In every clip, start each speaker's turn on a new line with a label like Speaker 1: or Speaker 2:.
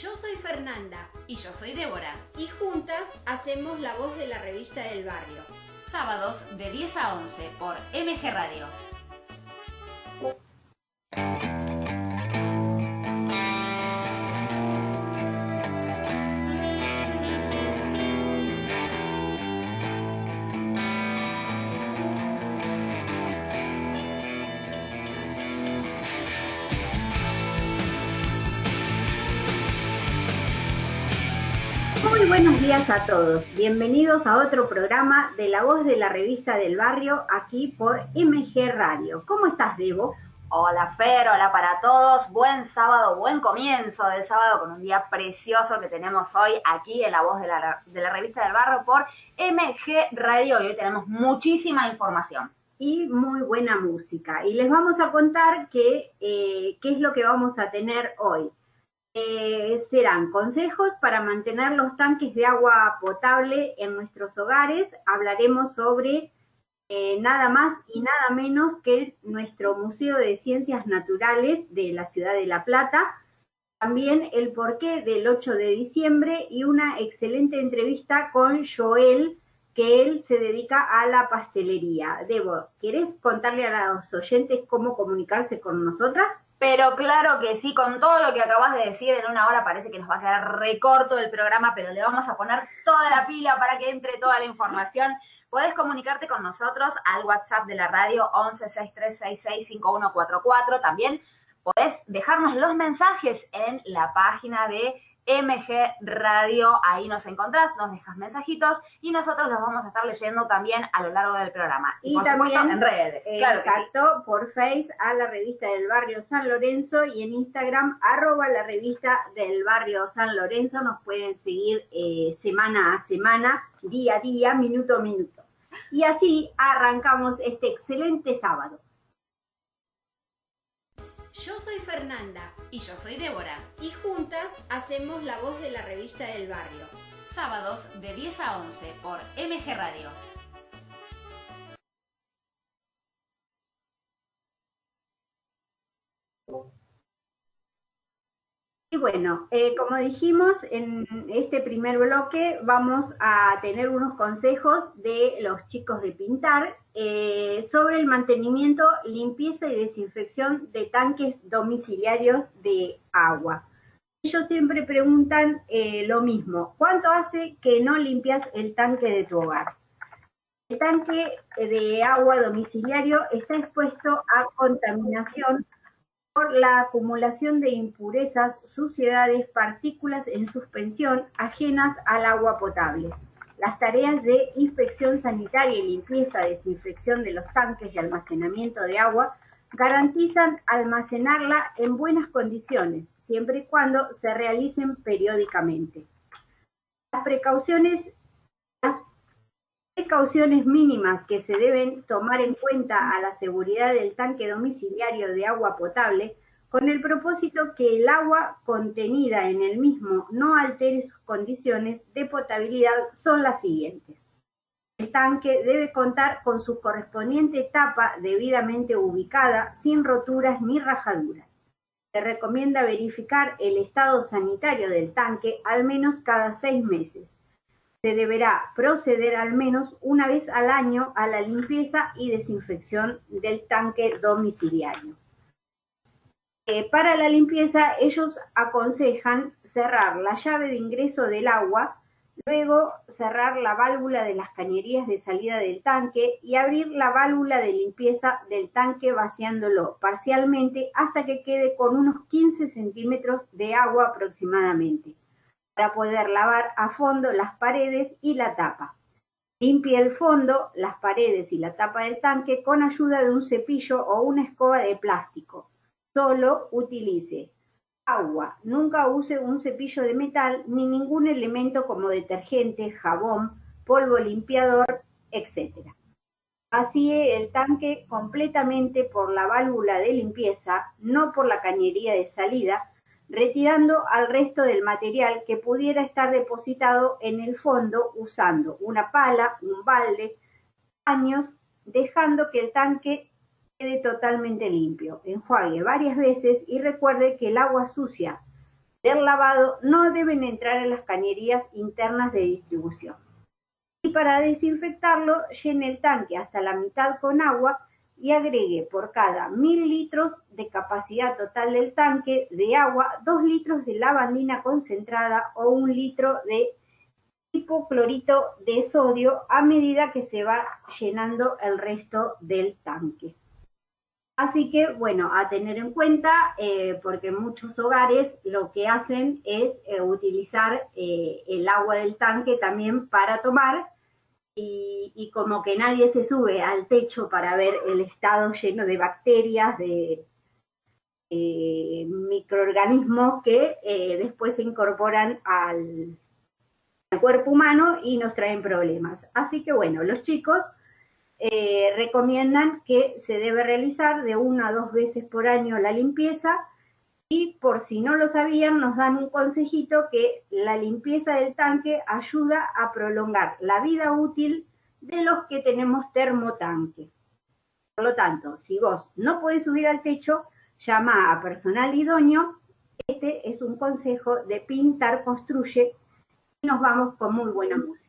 Speaker 1: Yo soy Fernanda
Speaker 2: Y yo soy Débora.
Speaker 1: y juntas hacemos la voz de la revista del barrio.
Speaker 2: Sábados de 10 a 11 por MG Radio.
Speaker 3: A todos. Bienvenidos a otro programa de La Voz de la Revista del Barrio aquí por MG Radio. ¿Cómo estás, Debo?
Speaker 4: Hola Fer, hola para todos. Buen sábado, buen comienzo del sábado con un día precioso que tenemos hoy aquí en la voz de la, de la revista del barrio por MG Radio y hoy tenemos muchísima información.
Speaker 3: Y muy buena música. Y les vamos a contar que, eh, qué es lo que vamos a tener hoy. Eh, serán consejos para mantener los tanques de agua potable en nuestros hogares. Hablaremos sobre eh, nada más y nada menos que nuestro Museo de Ciencias Naturales de la ciudad de La Plata. También el porqué del 8 de diciembre y una excelente entrevista con Joel, que él se dedica a la pastelería. Debo, ¿querés contarle a los oyentes cómo comunicarse con nosotras?
Speaker 4: Pero claro que sí, con todo lo que acabas de decir en una hora parece que nos va a quedar recorto el programa, pero le vamos a poner toda la pila para que entre toda la información. Podés comunicarte con nosotros al WhatsApp de la radio 1163665144. También podés dejarnos los mensajes en la página de MG Radio, ahí nos encontrás, nos dejas mensajitos y nosotros los vamos a estar leyendo también a lo largo del programa.
Speaker 3: Y
Speaker 4: por
Speaker 3: también,
Speaker 4: supuesto en redes. claro sí.
Speaker 3: Exacto, por Face a la revista del barrio San Lorenzo y en Instagram arroba la revista del barrio San Lorenzo. Nos pueden seguir eh, semana a semana, día a día, minuto a minuto. Y así arrancamos este excelente sábado.
Speaker 1: Yo soy Fernanda
Speaker 2: Y yo soy Débora.
Speaker 1: y juntas hacemos la voz de la revista del barrio.
Speaker 2: Sábados de 10 a 11 por MG Radio.
Speaker 3: Bueno, eh, como dijimos, en este primer bloque vamos a tener unos consejos de los chicos de pintar eh, sobre el mantenimiento, limpieza y desinfección de tanques domiciliarios de agua. Ellos siempre preguntan eh, lo mismo, ¿cuánto hace que no limpias el tanque de tu hogar? El tanque de agua domiciliario está expuesto a contaminación por la acumulación de impurezas, suciedades, partículas en suspensión ajenas al agua potable. Las tareas de inspección sanitaria y limpieza, desinfección de los tanques y almacenamiento de agua garantizan almacenarla en buenas condiciones, siempre y cuando se realicen periódicamente. Las precauciones, precauciones mínimas que se deben tomar en cuenta a la seguridad del tanque domiciliario de agua potable con el propósito que el agua contenida en el mismo no altere sus condiciones de potabilidad son las siguientes. El tanque debe contar con su correspondiente tapa debidamente ubicada, sin roturas ni rajaduras. Se recomienda verificar el estado sanitario del tanque al menos cada seis meses se deberá proceder al menos una vez al año a la limpieza y desinfección del tanque domiciliario. Eh, para la limpieza, ellos aconsejan cerrar la llave de ingreso del agua, luego cerrar la válvula de las cañerías de salida del tanque y abrir la válvula de limpieza del tanque vaciándolo parcialmente hasta que quede con unos 15 centímetros de agua aproximadamente para poder lavar a fondo las paredes y la tapa. Limpie el fondo, las paredes y la tapa del tanque con ayuda de un cepillo o una escoba de plástico. Solo utilice agua. Nunca use un cepillo de metal ni ningún elemento como detergente, jabón, polvo limpiador, etc. Vacíe el tanque completamente por la válvula de limpieza, no por la cañería de salida, retirando al resto del material que pudiera estar depositado en el fondo usando una pala, un balde, paños, dejando que el tanque quede totalmente limpio. Enjuague varias veces y recuerde que el agua sucia
Speaker 5: del lavado no deben entrar en las cañerías internas de distribución. Y para desinfectarlo, llene el tanque hasta la mitad con agua y agregue por cada mil litros de capacidad total del tanque de agua dos litros de lavandina concentrada o un litro de hipoclorito de sodio a medida que se va llenando el resto del tanque. Así que, bueno, a tener en cuenta, eh, porque muchos hogares lo que hacen es eh, utilizar eh, el agua del tanque también para tomar y, como que nadie se sube al techo para ver el estado lleno de bacterias, de microorganismos que después se incorporan al, al cuerpo humano y nos traen problemas. Así que bueno, los chicos eh, recomiendan que se debe realizar de una a dos veces por año la limpieza y por si no lo sabían nos dan un consejito que la limpieza del tanque ayuda a prolongar la vida útil de los que tenemos termotanque. Por lo tanto, si vos no podés subir al techo, llama a personal idóneo. Este es un consejo de Pintar Construye y nos vamos con muy buena música.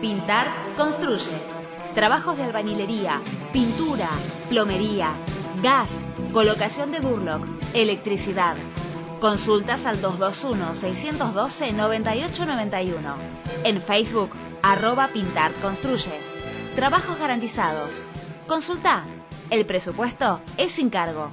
Speaker 4: Pintar construye.
Speaker 2: Trabajos de albañilería, pintura, plomería, gas, colocación de Durlock, electricidad. Consultas al 221-612-9891. En Facebook, arroba Pintar Construye. Trabajos garantizados. Consulta. El presupuesto es sin cargo.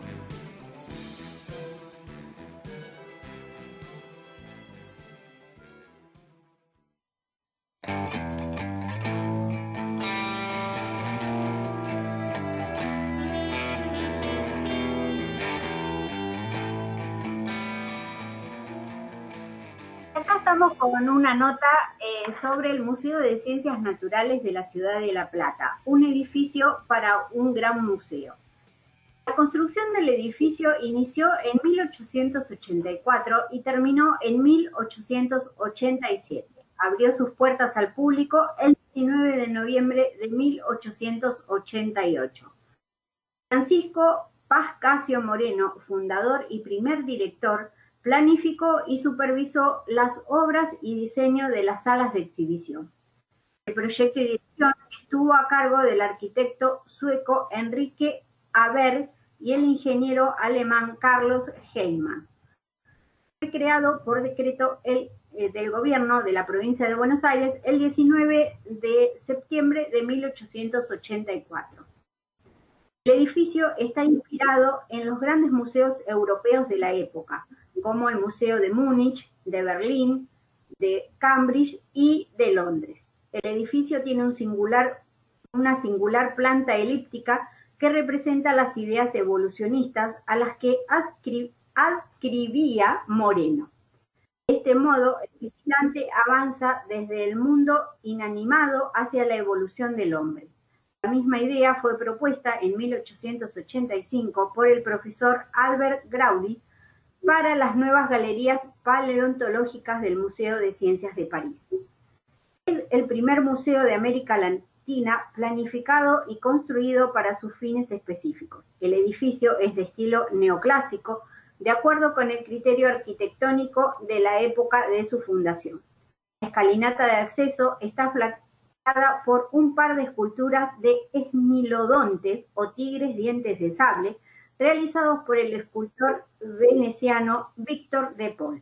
Speaker 3: Una nota eh, sobre el Museo de Ciencias Naturales de la Ciudad de La Plata, un edificio para un gran museo. La construcción del edificio inició en 1884 y terminó en 1887. Abrió sus puertas al público el 19 de noviembre de 1888. Francisco Paz Casio Moreno, fundador y primer director, Planificó y supervisó las obras y diseño de las salas de exhibición. El proyecto y dirección estuvo a cargo del arquitecto sueco Enrique Aber y el ingeniero alemán Carlos Heyman. Fue creado por decreto eh, del gobierno de la provincia de Buenos Aires el 19 de septiembre de 1884. El edificio está inspirado en los grandes museos europeos de la época, como el Museo de Múnich, de Berlín, de Cambridge y de Londres. El edificio tiene singular, una singular planta elíptica que representa las ideas evolucionistas a las que adscribía Moreno. De este modo, el visitante avanza desde el mundo inanimado hacia la evolución del hombre. La misma idea fue propuesta en 1885 por el profesor Albert Graudi para las nuevas galerías paleontológicas del Museo de Ciencias de París. Es el primer museo de América Latina planificado y construido para sus fines específicos. El edificio es de estilo neoclásico, de acuerdo con el criterio arquitectónico de la época de su fundación. La escalinata de acceso está flanqueada por un par de esculturas de esmilodontes o tigres dientes de sable, realizados por el escultor veneciano Víctor de Paul.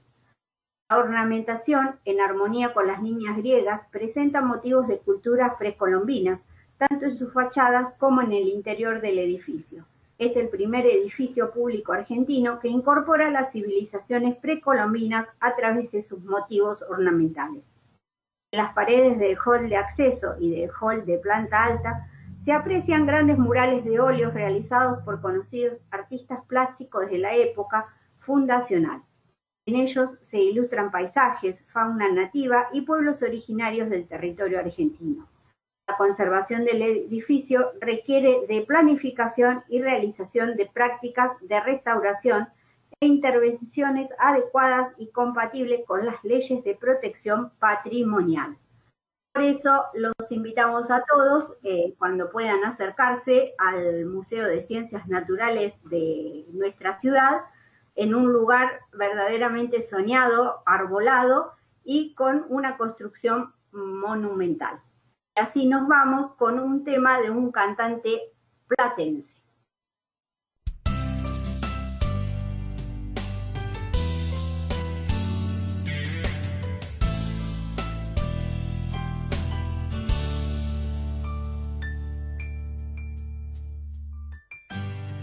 Speaker 3: La ornamentación, en armonía con las niñas griegas, presenta motivos de culturas precolombinas, tanto en sus fachadas como en el interior del edificio. Es el primer edificio público argentino que incorpora las civilizaciones precolombinas a través de sus motivos ornamentales. En las paredes del hall de acceso y del hall de planta alta se aprecian grandes murales de óleos realizados por conocidos artistas plásticos de la época fundacional. En ellos se ilustran paisajes, fauna nativa y pueblos originarios del territorio argentino. La conservación del edificio requiere de planificación y realización de prácticas de restauración e intervenciones adecuadas y compatibles con las leyes de protección patrimonial. Por eso los invitamos a todos, eh, cuando puedan acercarse al Museo de Ciencias Naturales de nuestra ciudad, en un lugar verdaderamente soñado, arbolado y con una construcción monumental. Así nos vamos con un tema de un cantante platense.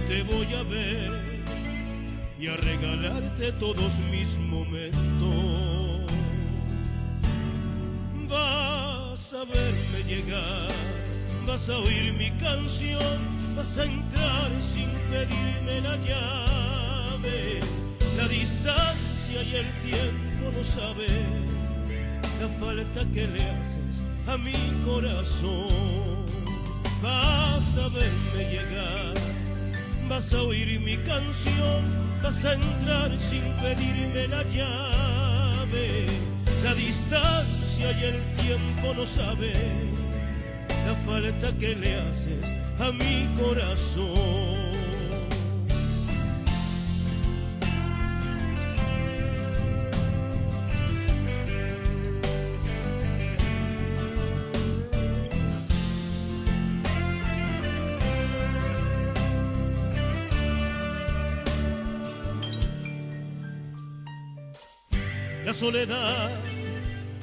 Speaker 6: te voy a ver y a regalarte todos mis momentos. Vas a verme llegar, vas a oír mi canción, vas a entrar sin pedirme la llave. La distancia y el tiempo no saben la falta que le haces a mi corazón vas a verme llegar, vas a oír mi canción, vas a entrar sin pedirme la llave. La distancia y el tiempo no saben la falta que le haces a mi corazón. La soledad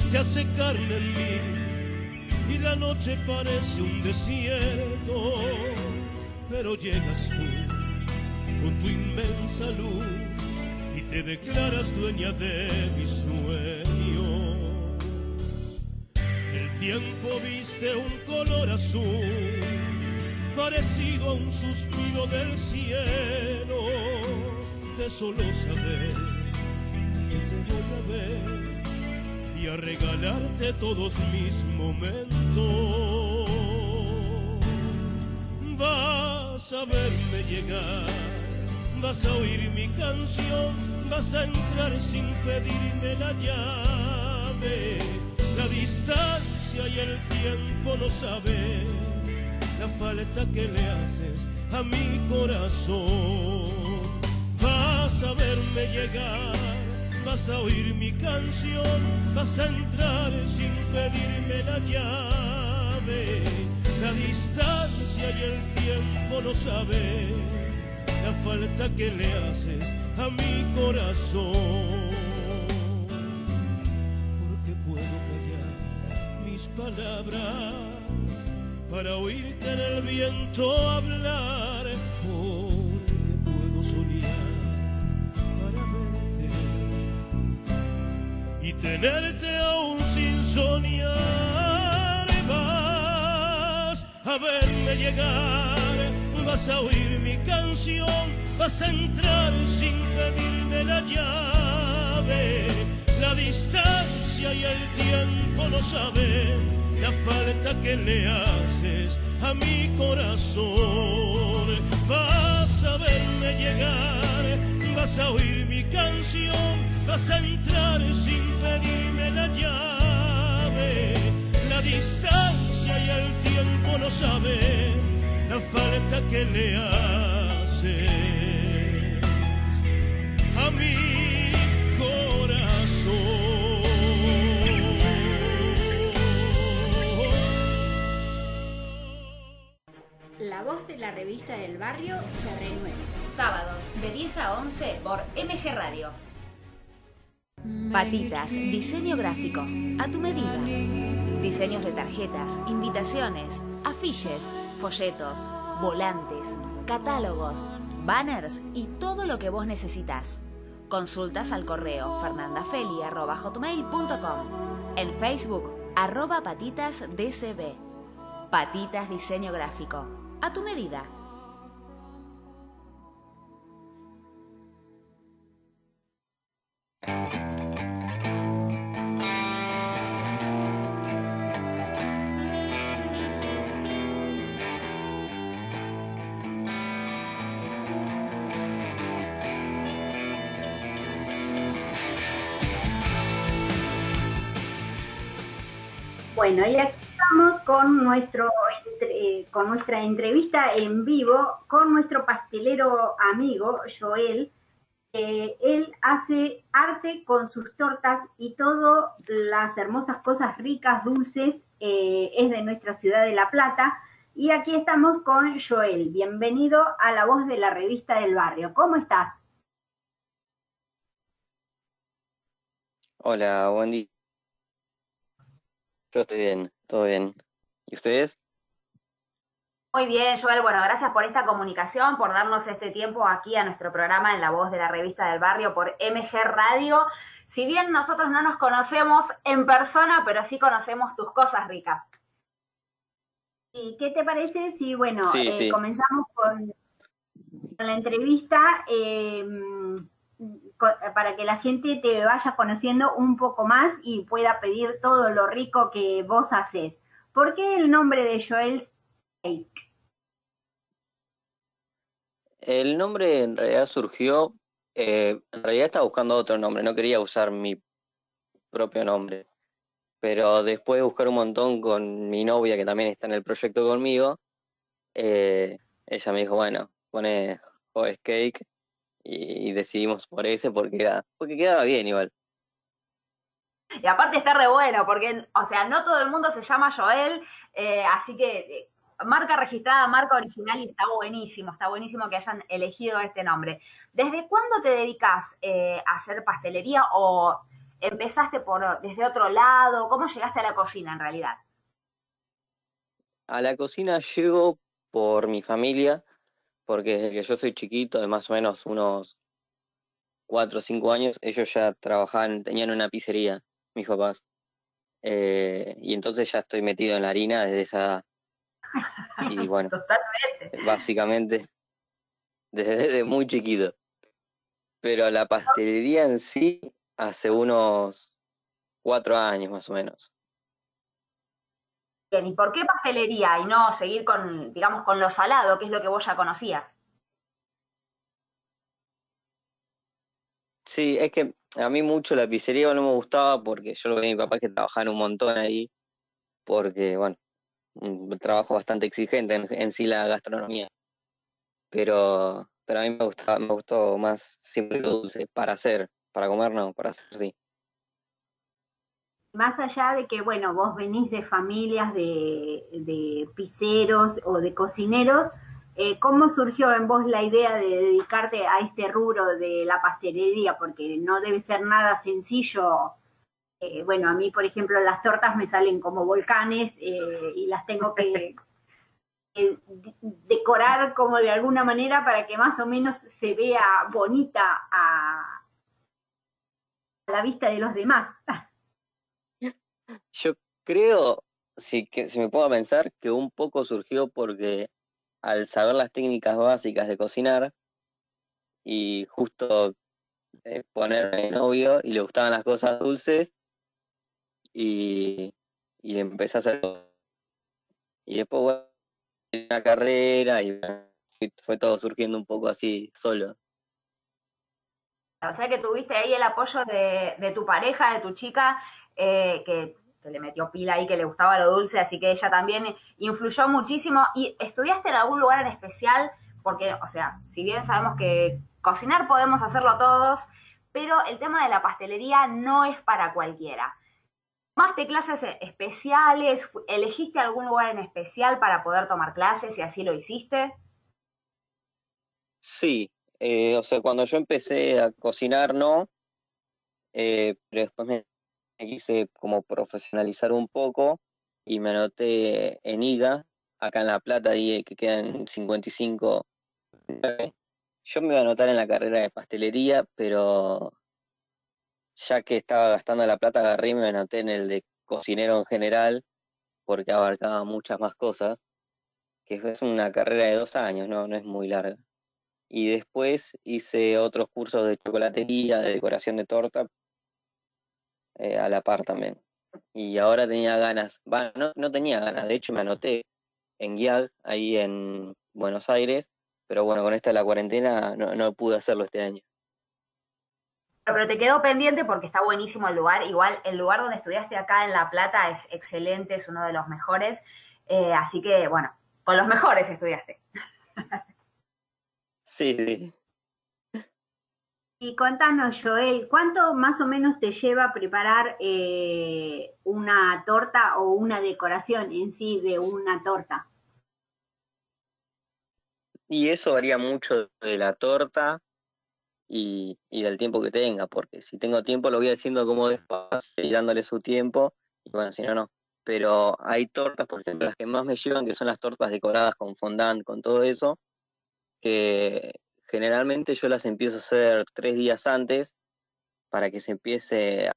Speaker 6: se hace carne en mí y la noche parece un desierto, pero llegas tú con tu inmensa luz y te declaras dueña de mi sueño. El tiempo viste un color azul, parecido a un suspiro del cielo, de solo saber y a regalarte todos mis momentos. Vas a verme llegar, vas a oír mi canción, vas a entrar sin pedirme la llave. La distancia y el tiempo no saben la falta que le haces a mi corazón. Vas a verme llegar vas a oír mi canción, vas a entrar sin pedirme la llave. La distancia y el tiempo no saben la falta que le haces a mi corazón. Porque puedo callar mis palabras para oírte en el viento hablar, tenerte aún sin soñar. Vas a verme llegar, vas a oír mi canción, vas a entrar sin pedirme la llave. La distancia y el tiempo no saben la falta que le haces a mi corazón. Vas a verme llegar, vas a oír mi canción vas a entrar sin pedirme la llave. La distancia y el tiempo no saben la falta que le haces a mi corazón.
Speaker 1: La voz de la revista del barrio se renueva.
Speaker 2: Sábados de 10 a 11 por MG Radio. Patitas, diseño gráfico, a tu medida. Diseños de tarjetas, invitaciones, afiches, folletos, volantes, catálogos, banners y todo lo que vos necesitas. Consultas al correo fernandafeli.com. En Facebook, arroba patitasdcb. Patitas Diseño Gráfico. A tu medida.
Speaker 3: Bueno, y aquí estamos con, nuestro, eh, con nuestra entrevista en vivo con nuestro pastelero amigo Joel. Él hace arte con sus tortas y todas las hermosas cosas ricas, dulces, eh, es de nuestra ciudad de La Plata. Y aquí estamos con Joel. Bienvenido a la voz de la revista del barrio. ¿Cómo estás?
Speaker 7: Hola, buen día. Yo estoy bien, todo bien. ¿Y ustedes?
Speaker 4: Muy bien, Joel. Bueno, gracias por esta comunicación, por darnos este tiempo aquí a nuestro programa en la voz de la revista del barrio por MG Radio. Si bien nosotros no nos conocemos en persona, pero sí conocemos tus cosas ricas.
Speaker 3: ¿Y qué te parece si, bueno, eh, comenzamos con, la entrevista? Eh, para que la gente te vaya conociendo un poco más y pueda pedir todo lo rico que vos haces. ¿Por qué el nombre de Joel Cake?
Speaker 7: El nombre en realidad surgió, eh, en realidad estaba buscando otro nombre, no quería usar mi propio nombre, pero después de buscar un montón con mi novia que también está en el proyecto conmigo, eh, ella me dijo, bueno, pone Joe Cake y, decidimos por ese porque, era, porque quedaba bien igual.
Speaker 4: Y aparte está re bueno, porque, o sea, no todo el mundo se llama Joel, eh, así que marca registrada, marca original y está buenísimo, está buenísimo que hayan elegido este nombre. ¿Desde cuándo te dedicas eh, a hacer pastelería o empezaste por desde otro lado? ¿Cómo llegaste a la cocina en realidad?
Speaker 7: A la cocina llego por mi familia, porque desde que yo soy chiquito, de más o menos unos cuatro o cinco años, ellos ya trabajaban, tenían una pizzería, mis papás. Eh, y entonces ya estoy metido en la harina desde esa. Y bueno,
Speaker 4: Totalmente.
Speaker 7: básicamente desde, desde muy chiquito. Pero la pastelería en sí hace unos cuatro años más o menos.
Speaker 4: Bien, ¿y por qué pastelería y no seguir con, digamos, con lo salado, que es lo que vos ya conocías?
Speaker 7: Sí, es que a mí mucho la pizzería no me gustaba porque yo lo veía a mi papá que trabajaba un montón ahí, porque, bueno, un trabajo bastante exigente en, sí la gastronomía. Pero, pero a mí me gustaba, me gustó más siempre lo dulce, para hacer, para comer no, para hacer sí.
Speaker 3: Más allá de que, bueno, vos venís de familias de, de pizzeros o de cocineros, eh, ¿cómo surgió en vos la idea de dedicarte a este rubro de la pastelería? Porque no debe ser nada sencillo. Eh, bueno, a mí, por ejemplo, las tortas me salen como volcanes eh, y las tengo que eh, de- decorar como de alguna manera para que más o menos se vea bonita a, a la vista de los demás.
Speaker 7: Yo creo, si, que, si me puedo pensar, que un poco surgió porque al saber las técnicas básicas de cocinar y justo eh, ponerme novio y le gustaban las cosas dulces y, y empecé a hacer y después bueno, una carrera y fue todo surgiendo un poco así solo.
Speaker 4: O sea que tuviste ahí el apoyo de, de tu pareja, de tu chica, eh, que, que le metió pila ahí, que le gustaba lo dulce, así que ella también influyó muchísimo. ¿Y estudiaste en algún lugar en especial? Porque, o sea, si bien sabemos que cocinar podemos hacerlo todos, pero el tema de la pastelería no es para cualquiera. ¿Tomaste clases especiales? ¿Elegiste algún lugar en especial para poder tomar clases y así lo hiciste?
Speaker 7: Sí, eh, o sea, cuando yo empecé a cocinar no, eh, pero después me, me quise como profesionalizar un poco y me anoté en IGA, acá en La Plata, ahí que quedan 55. Yo me iba a anotar en la carrera de pastelería, pero ya que estaba gastando la plata, agarré y me anoté en el de cocinero en general, porque abarcaba muchas más cosas, que es una carrera de dos años, no, no es muy larga. Y después hice otros cursos de chocolatería, de decoración de torta, eh, a la par también. Y ahora tenía ganas, va, no, no tenía ganas, de hecho me anoté en GIAG, ahí en Buenos Aires, pero bueno, con esta de la cuarentena no, no pude hacerlo este año.
Speaker 4: Pero te quedó pendiente porque está buenísimo el lugar. Igual el lugar donde estudiaste acá en La Plata es excelente, es uno de los mejores. Eh, así que, bueno, con los mejores estudiaste.
Speaker 7: Sí, sí.
Speaker 3: Y contanos, Joel, ¿cuánto más o menos te lleva preparar eh, una torta o una decoración en sí de una torta?
Speaker 7: Y eso varía mucho de la torta y, y del tiempo que tenga, porque si tengo tiempo lo voy haciendo como despacio y dándole su tiempo, y bueno, si no, no. Pero hay tortas, por ejemplo, las que más me llevan, que son las tortas decoradas con fondant, con todo eso, que generalmente yo las empiezo a hacer tres días antes para que se empiece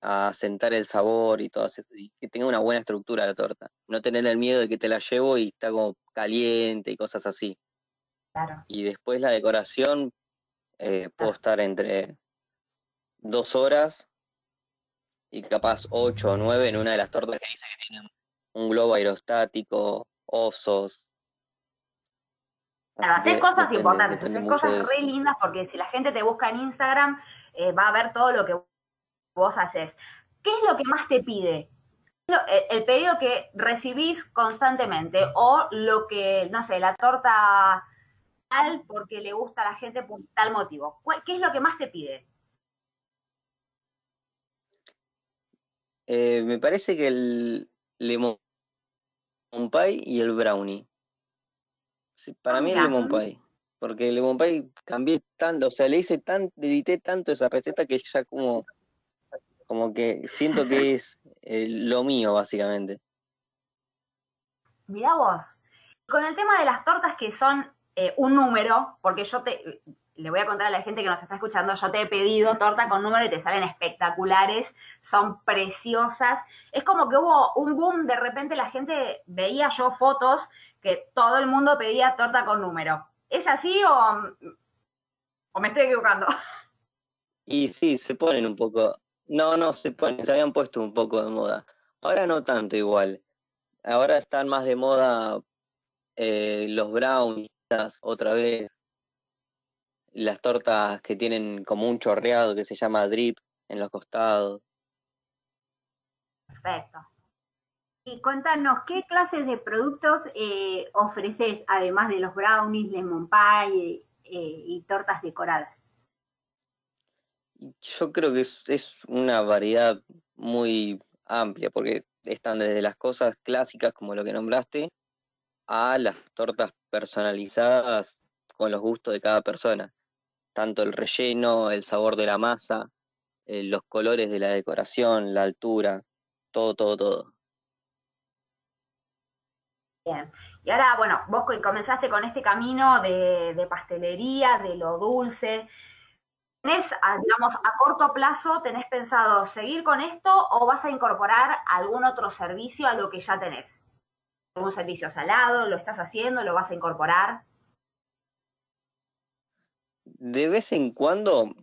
Speaker 7: a sentar el sabor y todo, y que tenga una buena estructura la torta. No tener el miedo de que te la llevo y está como caliente y cosas así.
Speaker 4: Claro.
Speaker 7: Y después la decoración, eh, puedo estar entre dos horas y capaz ocho o nueve en una de las tortas que dice que tienen un globo aerostático osos.
Speaker 4: Claro, haces cosas importantes, haces cosas re lindas porque si la gente te busca en Instagram eh, va a ver todo lo que vos haces. ¿Qué es lo que más te pide? El pedido que recibís constantemente o lo que, no sé, la torta tal porque le gusta a la gente por tal motivo. ¿Qué es lo que más te pide?
Speaker 7: Eh, me parece que el lemon pie y el brownie. para mí el lemon pie. Porque el lemon pie cambié tanto, o sea, le hice tan, edité tanto esa receta que ya como, como que siento que es eh, lo mío, básicamente.
Speaker 4: Mirá vos. Con el tema de las tortas que son eh, un número, porque yo te, le voy a contar a la gente que nos está escuchando, yo te he pedido torta con número y te salen espectaculares, son preciosas. Es como que hubo un boom, de repente la gente veía yo fotos que todo el mundo pedía torta con número. ¿Es así o, o me estoy equivocando?
Speaker 7: Y sí, se ponen un poco, no, no, se ponen, se habían puesto un poco de moda. Ahora no tanto igual. Ahora están más de moda eh, los brownies otra vez, las tortas que tienen como un chorreado que se llama drip en los costados.
Speaker 3: Perfecto. Y cuéntanos, ¿qué clases de productos eh, ofreces además de los brownies, lemon pie eh, y tortas decoradas?
Speaker 7: Yo creo que es, es una variedad muy amplia porque están desde las cosas clásicas como lo que nombraste a las tortas personalizadas con los gustos de cada persona tanto el relleno, el sabor de la masa, eh, los colores de la decoración, la altura, todo, todo, todo.
Speaker 4: Bien. Y ahora, bueno, vos comenzaste con este camino de, pastelería, de lo dulce. ¿Tenés, digamos, a corto plazo, tenés pensado seguir con esto o vas a incorporar algún otro servicio a lo que ya tenés? ¿Algún servicio salado? ¿Lo estás haciendo? ¿Lo vas a incorporar?
Speaker 7: de vez en cuando,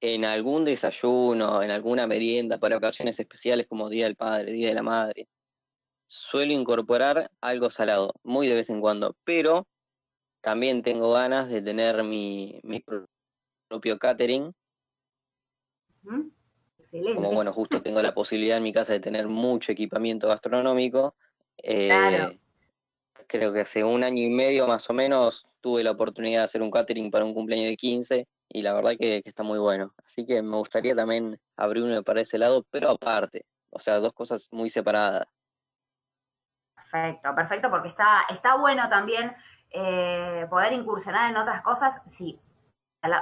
Speaker 7: en algún desayuno, en alguna merienda para ocasiones especiales como Día del Padre, Día de la Madre, suelo incorporar algo salado, muy de vez en cuando, pero también tengo ganas de tener mi, propio catering. Como bueno, justo tengo la posibilidad en mi casa de tener mucho equipamiento gastronómico. Eh, creo que hace un año y medio más o menos tuve la oportunidad de hacer un catering para un cumpleaños de 15 y la verdad que, está muy bueno. Así que me gustaría también abrir uno para ese lado, pero aparte, o sea, dos cosas muy separadas.
Speaker 4: Perfecto, perfecto, porque está, está bueno también eh, poder incursionar en otras cosas. Sí,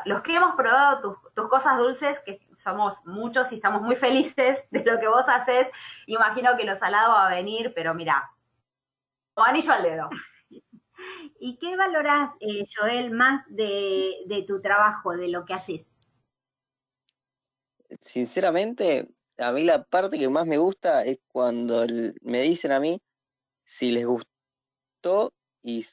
Speaker 4: los que hemos probado tus, tus, cosas dulces, que somos muchos y estamos muy felices de lo que vos haces, imagino que lo salado va a venir, pero mira, o anillo al dedo.
Speaker 3: ¿Y qué valoras, eh, Joel, más de, tu trabajo, de lo que haces?
Speaker 7: Sinceramente, a mí la parte que más me gusta es cuando me dicen a mí si les gustó y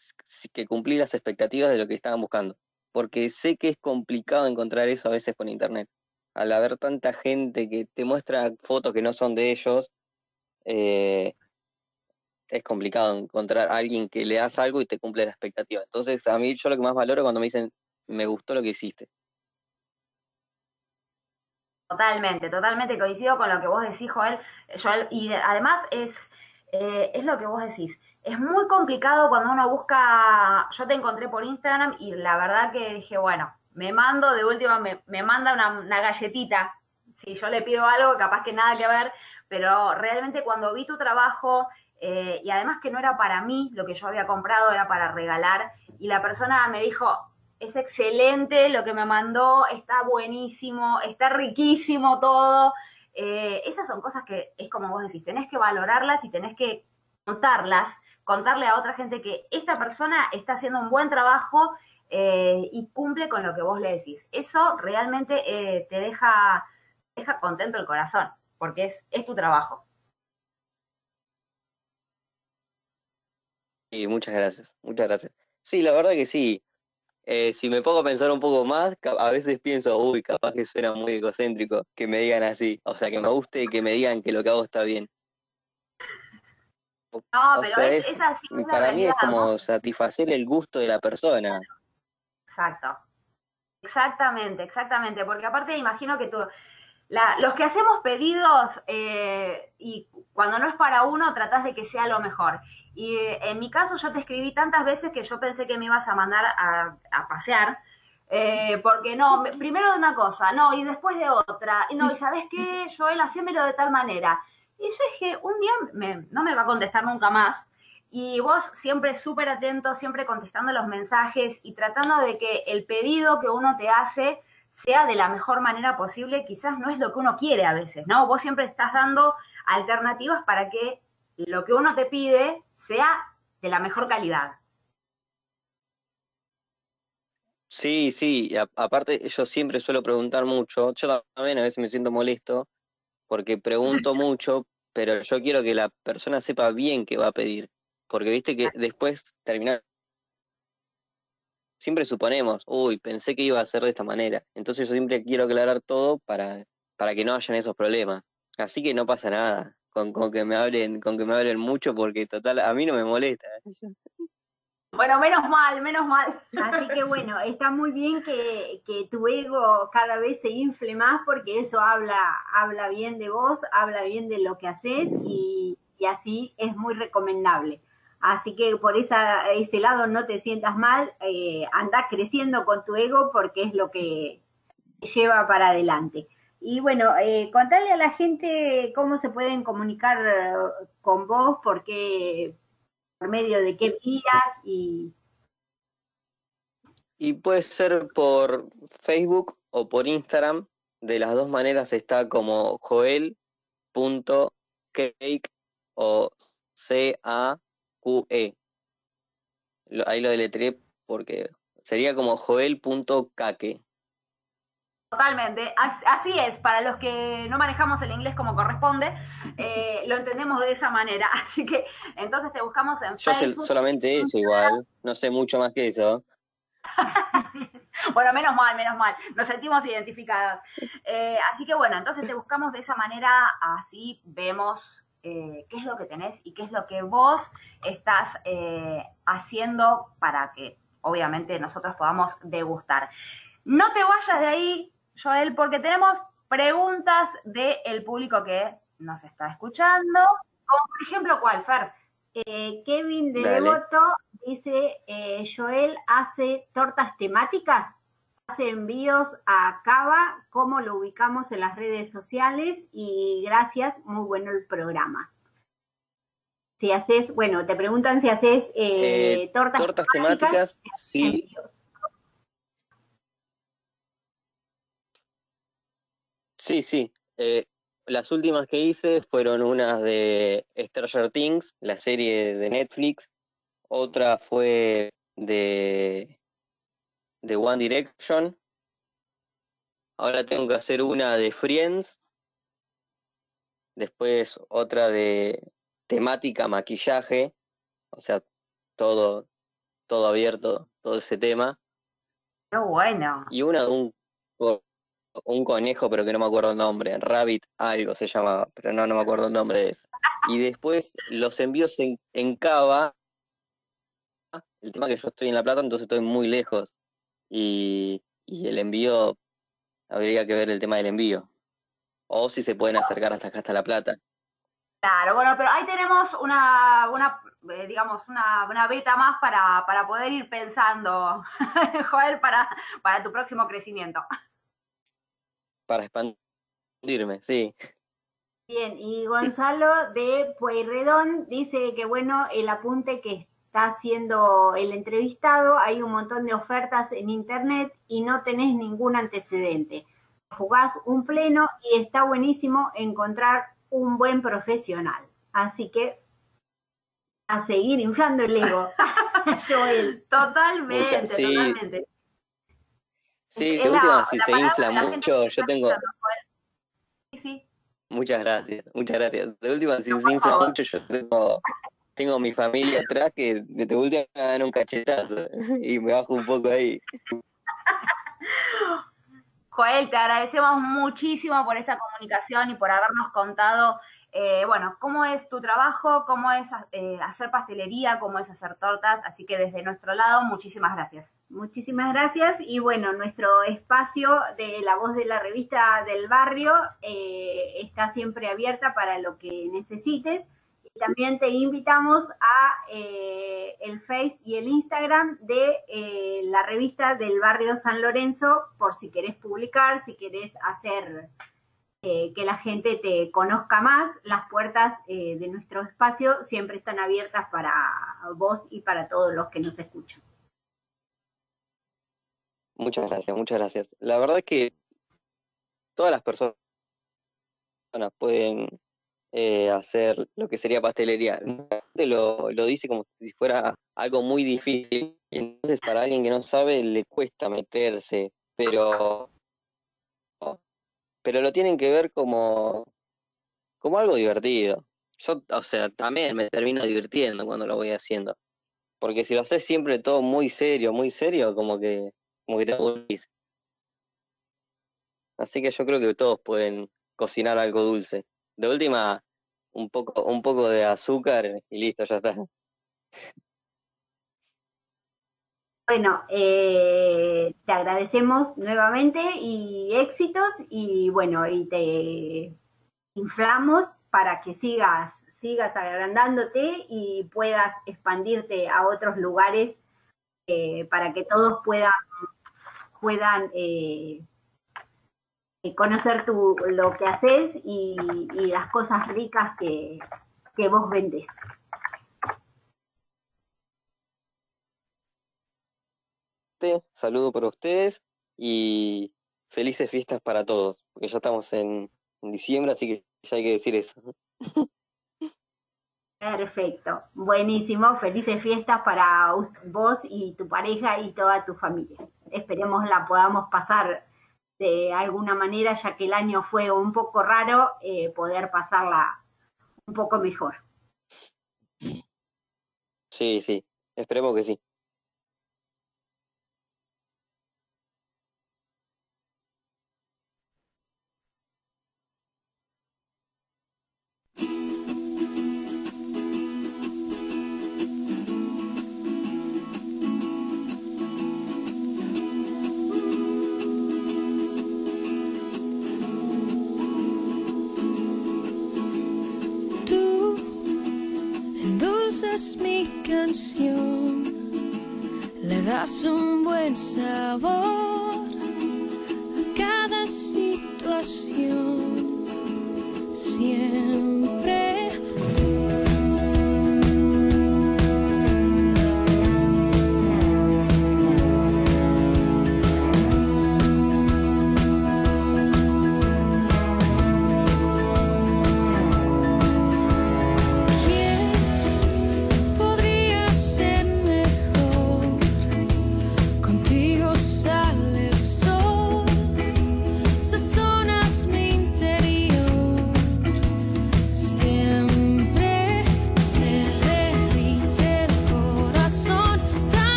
Speaker 7: que cumplí las expectativas de lo que estaban buscando. Porque sé que es complicado encontrar eso a veces con internet. Al haber tanta gente que te muestra fotos que no son de ellos, eh, es complicado encontrar a alguien que le das algo y te cumple la expectativa. Entonces, a mí yo lo que más valoro cuando me dicen, me gustó lo que hiciste.
Speaker 4: Totalmente, totalmente coincido con lo que vos decís, Joel. Joel y además es, eh, es lo que vos decís. Es muy complicado cuando uno busca, yo te encontré por Instagram y la verdad que dije, bueno, me mando de última, me, me manda una, una galletita. Si yo le pido algo, capaz que nada que ver, pero realmente cuando vi tu trabajo, eh, y además que no era para mí lo que yo había comprado, era para regalar. Y la persona me dijo, es excelente lo que me mandó, está buenísimo, está riquísimo todo. Eh, esas son cosas que es como vos decís, tenés que valorarlas y tenés que contarlas, contarle a otra gente que esta persona está haciendo un buen trabajo eh, y cumple con lo que vos le decís. Eso realmente te deja, deja contento el corazón, porque es, es tu trabajo.
Speaker 7: Sí, muchas gracias, muchas gracias. Sí, la verdad que sí. Eh, si me pongo a pensar un poco más, a veces pienso, uy, capaz que suena muy egocéntrico que me digan así. O sea, que me guste y que me digan que lo que hago está bien.
Speaker 4: No, pero es, así.
Speaker 7: para mí es como satisfacer el gusto de la persona.
Speaker 4: Exacto. Exactamente, exactamente. Porque aparte imagino que tú, los que hacemos pedidos eh, y cuando no es para uno, tratás de que sea lo mejor. Y eh, en mi caso yo te escribí tantas veces que yo pensé que me ibas a mandar a, pasear. Eh, porque no, primero de una cosa, no, y después de otra, y no, y sabes qué, Joel, hacémelo de tal manera. Y yo dije, un día no me va a contestar nunca más, y vos siempre súper atento, siempre contestando los mensajes y tratando de que el pedido que uno te hace sea de la mejor manera posible, quizás no es lo que uno quiere a veces, ¿no? Vos siempre estás dando alternativas para que lo que uno te pide sea de la mejor calidad.
Speaker 7: Sí, sí, aparte yo siempre suelo preguntar mucho, yo también a veces me siento molesto porque pregunto mucho, pero yo quiero que la persona sepa bien qué va a pedir, porque viste que después terminar siempre suponemos, uy, pensé que iba a ser de esta manera. Entonces yo siempre quiero aclarar todo para, para que no hayan esos problemas. Así que no pasa nada con, con, que me hablen, con que me hablen mucho, porque total, a mí no me molesta.
Speaker 4: Bueno, menos mal, menos mal.
Speaker 3: Así que bueno, está muy bien que, que, tu ego cada vez se infle más porque eso habla, habla bien de vos, habla bien de lo que haces y, y así es muy recomendable. Así que por esa, ese lado no te sientas mal, eh, anda creciendo con tu ego porque es lo que lleva para adelante. Y bueno, eh, a la gente cómo se pueden comunicar eh, con vos, por qué, por medio de qué vías y...
Speaker 7: Y puede ser por Facebook o por Instagram. De las dos maneras está como joel.cake o C-A QE. Ahí lo deletré porque sería como joel.caque.
Speaker 4: Totalmente, así es, para los que no manejamos el inglés como corresponde, eh, lo entendemos de esa manera, así que entonces te buscamos en
Speaker 7: Yo sé solamente eso igual, no sé mucho más que eso.
Speaker 4: bueno, menos mal, menos mal, nos sentimos identificadas. Eh, así que bueno, entonces te buscamos de esa manera, así vemos eh, qué es lo que tenés y qué es lo que vos estás eh, haciendo para que obviamente nosotros podamos degustar. No te vayas de ahí, Joel, porque tenemos preguntas del público que nos está escuchando. Como por ejemplo, ¿cuál, Fer?
Speaker 3: Eh, Kevin de Devoto dice, Joel hace tortas temáticas hace envíos a Cava, cómo lo ubicamos en las redes sociales y gracias, muy bueno el programa. Si haces, bueno, te preguntan si haces eh, eh, tortas, temáticas, sí.
Speaker 7: Sí, sí. Eh, las últimas que hice fueron unas de Stranger Things, la serie de Netflix. Otra fue de de One Direction. Ahora tengo que hacer una de Friends. Después otra de temática maquillaje. O sea, todo, todo abierto, todo ese tema.
Speaker 4: Qué bueno.
Speaker 7: Y una de un, un conejo, pero que no me acuerdo el nombre. Rabbit algo se llamaba, pero no, no me acuerdo el nombre de eso. Y después los envíos en, en Cava. El tema que yo estoy en La Plata, entonces estoy muy lejos y, el envío, habría que ver el tema del envío. O si se pueden acercar hasta acá, hasta La Plata.
Speaker 4: Claro, bueno, pero ahí tenemos una, una eh, digamos, una, una, beta más para, para poder ir pensando, Joel, para, para tu próximo crecimiento.
Speaker 7: Para expandirme, sí.
Speaker 3: Bien, y Gonzalo de Pueyrredón dice que bueno, el apunte que está haciendo el entrevistado, hay un montón de ofertas en internet y no tenés ningún antecedente. Jugás un pleno y está buenísimo encontrar un buen profesional. Así que a seguir inflando el ego.
Speaker 4: Joel. Totalmente, totalmente.
Speaker 7: Sí, de última, si se infla mucho, yo tengo. Sí, sí. Muchas gracias, muchas gracias. De última, si se infla mucho, yo tengo tengo mi familia atrás que de última me dan un cachetazo y me bajo un poco ahí.
Speaker 4: Joel, te agradecemos muchísimo por esta comunicación y por habernos contado Eh, bueno, cómo es tu trabajo, cómo es eh, hacer pastelería, cómo es hacer tortas. Así que desde nuestro lado, muchísimas gracias.
Speaker 3: Muchísimas gracias y bueno, nuestro espacio de la voz de la revista del barrio eh, está siempre abierta para lo que necesites. Y también te invitamos a el Face y el Instagram de la revista del barrio San Lorenzo por si querés publicar, si querés hacer eh, que la gente te conozca más. Las puertas eh, de nuestro espacio siempre están abiertas para vos y para todos los que nos escuchan.
Speaker 7: Muchas gracias, muchas gracias. La verdad es que todas las personas pueden eh, hacer lo que sería pastelería. Lo, lo dice como si fuera algo muy difícil. Entonces, para alguien que no sabe, le cuesta meterse. Pero pero lo tienen que ver como, como algo divertido. Yo, o sea, también me termino divirtiendo cuando lo voy haciendo. Porque si lo haces siempre todo muy serio, muy serio, como que, como que te aburrís. Así que yo creo que todos pueden cocinar algo dulce. De última, un poco, un poco de azúcar y listo, ya está.
Speaker 3: Bueno, eh, te agradecemos nuevamente y éxitos y bueno, y te inflamos para que sigas, sigas agrandándote y puedas expandirte a otros lugares eh, para que todos puedan, puedan eh, conocer tu, lo que haces y, las cosas ricas que, que vos vendes.
Speaker 7: saludo para ustedes y felices fiestas para todos, porque ya estamos en, diciembre, así que ya hay que decir eso.
Speaker 3: Perfecto, buenísimo, felices fiestas para vos y tu pareja y toda tu familia. Esperemos la podamos pasar de alguna manera, ya que el año fue un poco raro, eh, poder pasarla un poco mejor.
Speaker 7: Sí, sí, esperemos que sí.
Speaker 8: Sabor a cada situación. Siempre.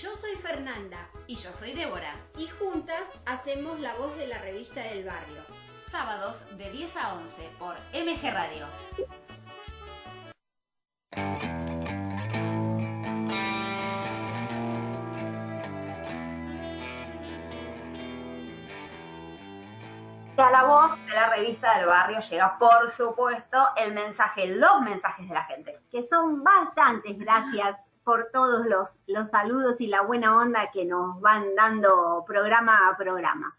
Speaker 1: Yo soy Fernanda
Speaker 2: Y yo soy Débora.
Speaker 1: y juntas hacemos la voz de la revista del barrio.
Speaker 2: Sábados de 10 a 11 por MG Radio.
Speaker 4: Y a la voz de la revista del barrio llega, por supuesto, el mensaje, los mensajes de la gente.
Speaker 3: que son bastantes. Gracias por todos los, los saludos y la buena onda que nos van dando programa a programa.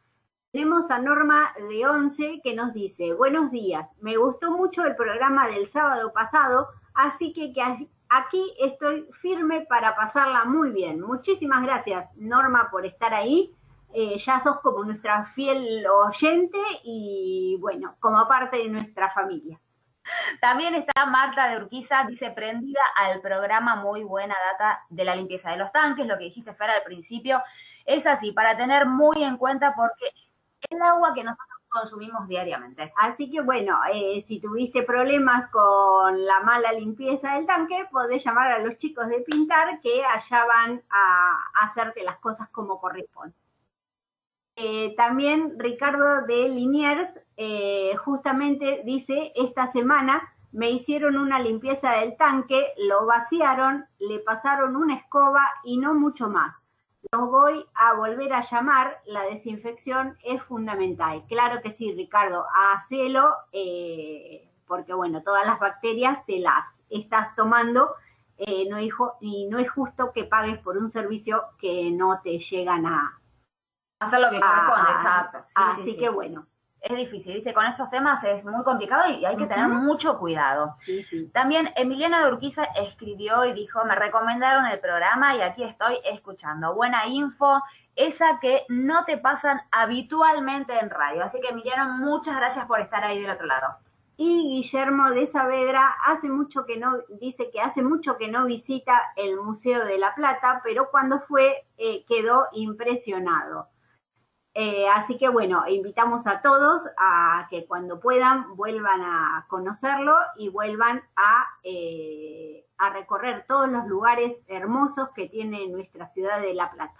Speaker 3: Tenemos a Norma de Once que nos dice, buenos días, me gustó mucho el programa del sábado pasado, así que, que aquí estoy firme para pasarla muy bien. Muchísimas gracias, Norma, por estar ahí. Eh, ya sos como nuestra fiel oyente y bueno, como parte de nuestra familia.
Speaker 4: También está Marta de Urquiza, dice, prendida al programa, muy buena data de la limpieza de los tanques, lo que dijiste, Fer, al principio. Es así, para tener muy en cuenta porque es el agua que nosotros consumimos diariamente.
Speaker 3: Así que bueno, eh, si tuviste problemas con la mala limpieza del tanque, podés llamar a los chicos de pintar que allá van a hacerte las cosas como corresponde. Eh, también Ricardo de Liniers eh, justamente dice, esta semana me hicieron una limpieza del tanque, lo vaciaron, le pasaron una escoba y no mucho más. Los voy a volver a llamar, la desinfección es fundamental. Claro que sí, Ricardo, hacelo, eh, porque bueno, todas las bacterias te las estás tomando no y no es justo que pagues por un servicio que no te llegan a...
Speaker 4: Hacer lo que
Speaker 3: a-
Speaker 4: corresponde, exacto. Sí,
Speaker 3: así
Speaker 4: sí, sí.
Speaker 3: que bueno,
Speaker 4: Es difícil, ¿viste? Con estos temas es muy complicado y hay que tener mucho cuidado.
Speaker 3: sí, sí.
Speaker 4: También Emiliana de Urquiza escribió y dijo, me recomendaron el programa y aquí estoy escuchando. Buena info, esa que no te pasan habitualmente en radio. Así que Emiliano, muchas gracias por estar ahí del otro lado.
Speaker 3: Y Guillermo de Saavedra hace mucho que no, dice que hace mucho que no visita el Museo de la Plata, pero cuando fue eh, quedó impresionado. Eh, así que bueno, invitamos a todos a que cuando puedan vuelvan a conocerlo y vuelvan a, eh, recorrer todos los lugares hermosos que tiene nuestra ciudad de La Plata.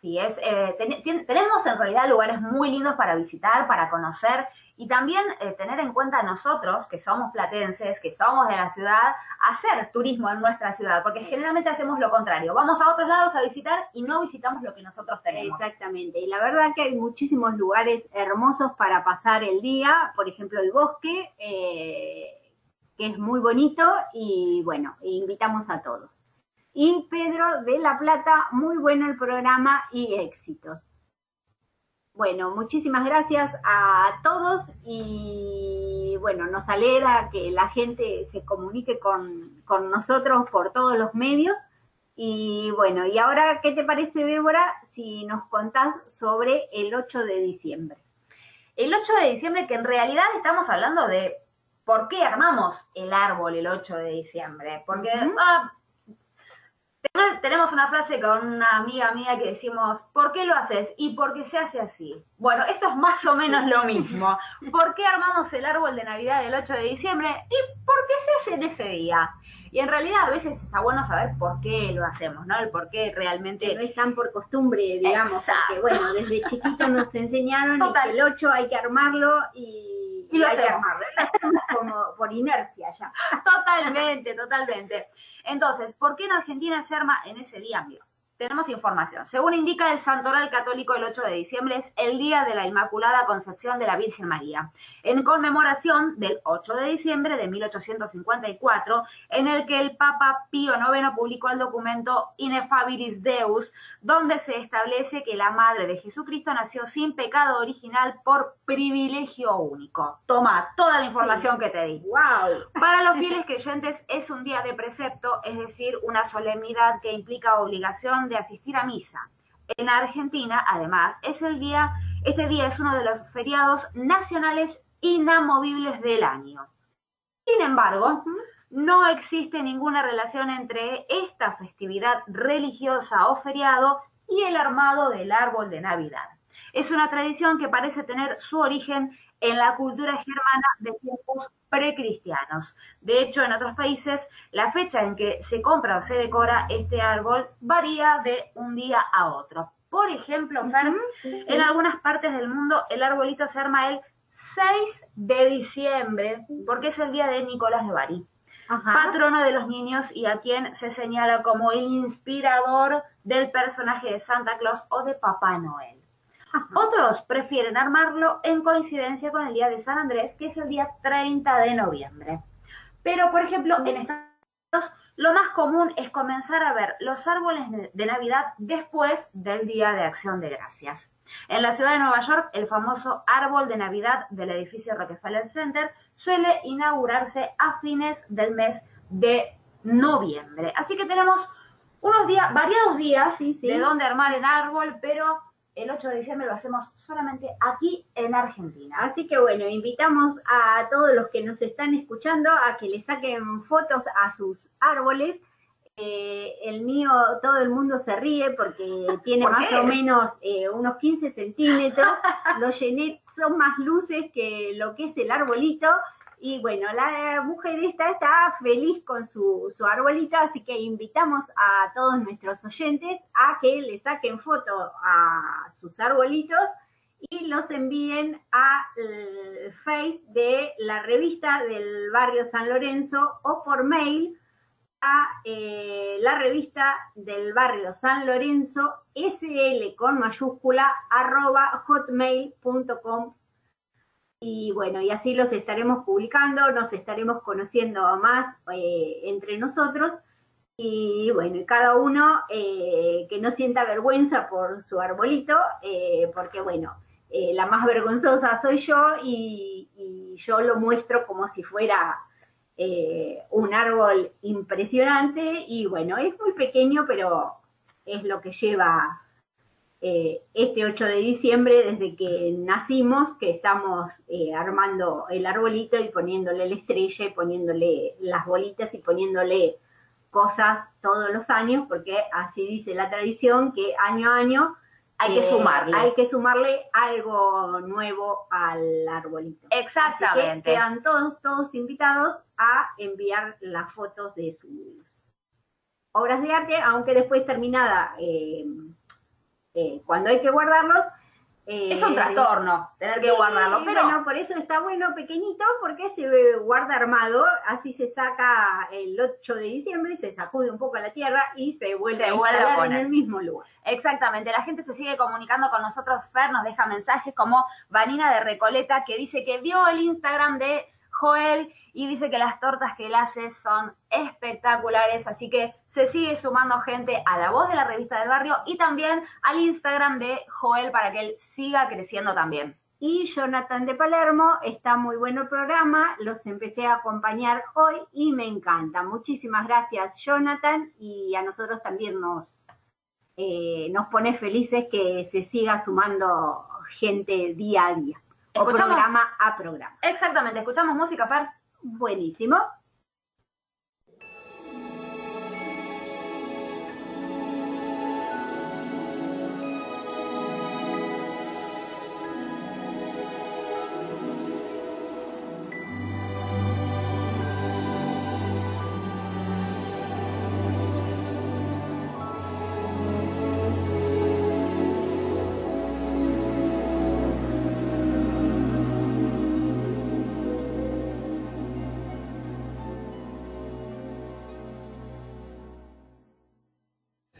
Speaker 4: Sí, es, eh, ten- ten- tenemos en realidad lugares muy lindos para visitar, para conocer y también eh, tener en cuenta nosotros, que somos platenses, que somos de la ciudad, hacer turismo en nuestra ciudad, porque generalmente hacemos lo contrario. Vamos a otros lados a visitar y no visitamos lo que nosotros tenemos.
Speaker 3: Exactamente, y la verdad que hay muchísimos lugares hermosos para pasar el día, por ejemplo el bosque, eh, que es muy bonito y bueno, invitamos a todos. Y Pedro de La Plata, muy bueno el programa y éxitos. Bueno, muchísimas gracias a todos y bueno, nos alegra que la gente se comunique con, con nosotros por todos los medios. Y bueno, y ahora, ¿qué te parece, Débora, si nos contás sobre el 8 de diciembre?
Speaker 4: El 8 de diciembre, que en realidad estamos hablando de por qué armamos el árbol el 8 de diciembre. Porque ah, tenemos una frase con una amiga mía que decimos, ¿por qué lo haces? Y porque se hace así. Bueno, esto es más o menos lo mismo. ¿Por qué armamos el árbol de Navidad el 8 de diciembre? Y por qué se hace en ese día. Y en realidad a veces está bueno saber por qué lo hacemos, ¿no? El por qué
Speaker 3: Que
Speaker 4: realmente
Speaker 3: no es tan por costumbre, digamos,
Speaker 4: Exacto.
Speaker 3: porque bueno, desde chiquitos nos enseñaron que el 8 hay que armarlo y,
Speaker 4: Y lo hacemos.
Speaker 3: Lo hacemos como por inercia ya.
Speaker 4: Totalmente, totalmente. Entonces, ¿por qué en Argentina se arma en ese día, amigo? Tenemos información. Según indica el Santoral Católico, el 8 de diciembre es el día de la Inmaculada Concepción de la Virgen María, en conmemoración del 8 de diciembre de 1854, en el que el Papa Pío IX publicó el documento Ineffabilis Deus, donde se establece que la Madre de Jesucristo nació sin pecado original por privilegio único. Toma toda la información que te di.
Speaker 3: ¡Wow!
Speaker 4: Para los fieles creyentes es un día de precepto, es decir, una solemnidad que implica obligación de asistir a misa. En Argentina, además, es el día, este día es uno de los feriados nacionales inamovibles del año. Sin embargo, no existe ninguna relación entre esta festividad religiosa o feriado y el armado del árbol de Navidad. es una tradición que parece tener su origen en la cultura germana de tiempos precristianos. De hecho, en otros países, la fecha en que se compra o se decora este árbol varía de un día a otro. Por ejemplo, en algunas partes del mundo el arbolito se arma el 6 de diciembre, porque es el día de Nicolás de Bari, patrono de los niños y a quien se señala como inspirador del personaje de Santa Claus o de Papá Noel. Otros prefieren armarlo en coincidencia con el día de San Andrés, que es el día 30 de noviembre. Pero, por ejemplo, en Estados Unidos lo más común es comenzar a ver los árboles de Navidad después del Día de Acción de Gracias. En la ciudad de Nueva York, el famoso árbol de Navidad del edificio Rockefeller Center suele inaugurarse a fines del mes de noviembre. Así que tenemos unos días, variados días de dónde armar el árbol, pero el 8 de diciembre lo hacemos solamente aquí en Argentina.
Speaker 3: Así que bueno, invitamos a todos los que nos están escuchando a que le saquen fotos a sus árboles. Eh, el mío, todo el mundo se ríe porque tiene más o menos eh, unos 15 centímetros. lo llené, son más luces que lo que es el arbolito. Y bueno, la mujer esta está feliz con su, su arbolito, así que invitamos a todos nuestros oyentes a que le saquen foto a sus arbolitos y los envíen al Face de la revista del barrio San Lorenzo o por mail a eh, la revista del barrio San Lorenzo sl con mayúscula arroba hotmail.com y bueno, y así los estaremos publicando, nos estaremos conociendo más eh, entre nosotros. Y bueno, y cada uno eh, que no sienta vergüenza por su arbolito, porque bueno, la más vergonzosa soy yo y, yo lo muestro como si fuera un árbol impresionante y bueno, es muy pequeño, pero es lo que lleva eh, este 8 de diciembre, desde que nacimos, que estamos eh, armando el arbolito y poniéndole la estrella y poniéndole las bolitas y poniéndole cosas todos los años, porque así dice la tradición que año a año
Speaker 4: hay que eh, sumarle.
Speaker 3: Hay que sumarle algo nuevo al arbolito.
Speaker 4: Exactamente.
Speaker 3: quedan todos, todos invitados a enviar las fotos de sus obras de arte, aunque después terminada eh, cuando hay que guardarlos.
Speaker 4: Eh, es un trastorno tener que guardarlo, pero
Speaker 3: bueno, por eso está bueno pequeñito, porque se guarda armado, así se saca el 8 de diciembre, se sacude un poco a la tierra y se vuelve, a, en el mismo lugar.
Speaker 4: Exactamente, la gente se sigue comunicando con nosotros, Fer nos deja mensajes como Vanina de Recoleta que dice que vio el Instagram de Joel y dice que las tortas que él hace son espectaculares, así que se sigue sumando gente a la voz de la revista del barrio y también al Instagram de Joel para que él siga creciendo también.
Speaker 3: Y Jonathan de Palermo, está muy bueno el programa, los empecé a acompañar hoy y me encanta. Muchísimas gracias Jonathan y a nosotros también nos, eh, nos pone felices que se siga sumando gente día a día. O programa a programa.
Speaker 4: Exactamente, escuchamos música, Fer.
Speaker 3: Buenísimo.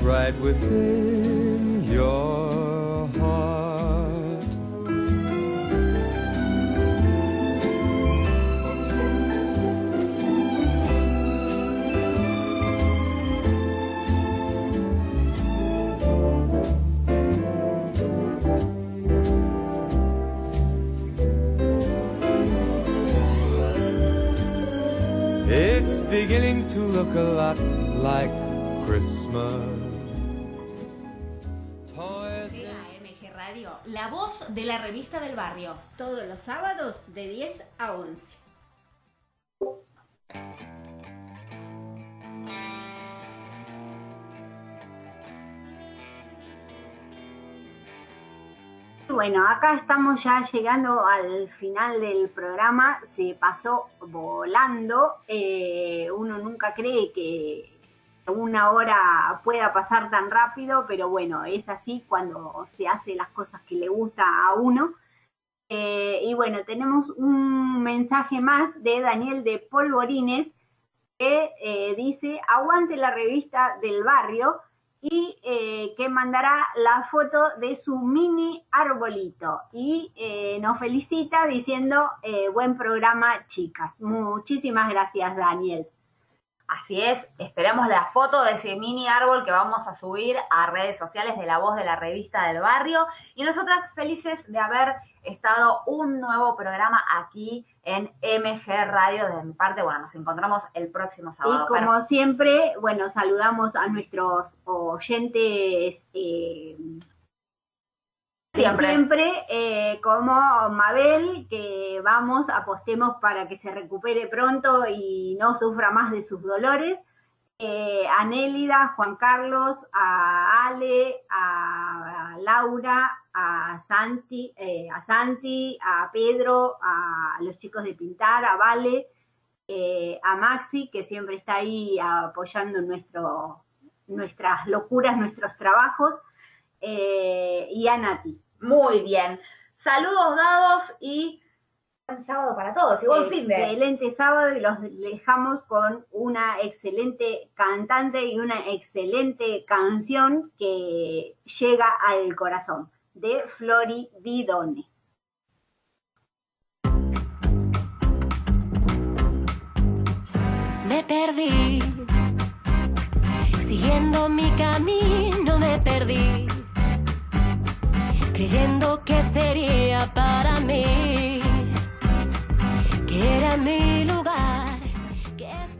Speaker 9: right within your heart. It's beginning to look a lot like Christmas.
Speaker 2: La voz de la revista del barrio.
Speaker 1: Todos los sábados de 10 a 11.
Speaker 3: Bueno, acá estamos ya llegando al final del programa, se pasó volando, eh, uno nunca cree que una hora pueda pasar tan rápido, pero bueno, es así cuando se hace las cosas que le gusta a uno. Eh, y bueno, tenemos un mensaje más de Daniel de Polvorines que eh, dice, aguante la revista del barrio y eh, que mandará la foto de su mini arbolito y nos felicita diciendo buen programa chicas. Muchísimas gracias Daniel.
Speaker 4: Así es, esperemos la foto de ese mini árbol que vamos a subir a redes sociales de la voz de la revista del barrio. Y nosotras felices de haber estado un nuevo programa aquí en MG Radio. De mi parte, bueno, nos encontramos el próximo
Speaker 3: Y
Speaker 4: sábado.
Speaker 3: como
Speaker 4: Pero-
Speaker 3: siempre, bueno, saludamos a nuestros oyentes eh,
Speaker 4: Siempre.
Speaker 3: siempre, eh, como Mabel, que vamos, apostemos para que se recupere pronto y no sufra más de sus dolores. Eh, a Nélida, Juan Carlos, a Ale, a, a Laura, a Santi, eh, a Santi, a Pedro, a los chicos de Pintar, a Vale, eh, a Maxi, que siempre está ahí apoyando nuestro, nuestras locuras, nuestros trabajos, eh, y a Nati.
Speaker 4: Muy bien. Saludos dados y buen sábado para todos. Y buen fin de.
Speaker 3: Excelente sábado y los dejamos con una excelente cantante y una excelente canción que llega al corazón de Flori Bidone.
Speaker 10: Me perdí, siguiendo mi camino me perdí, creyendo que sería para mí, que era mi lugar.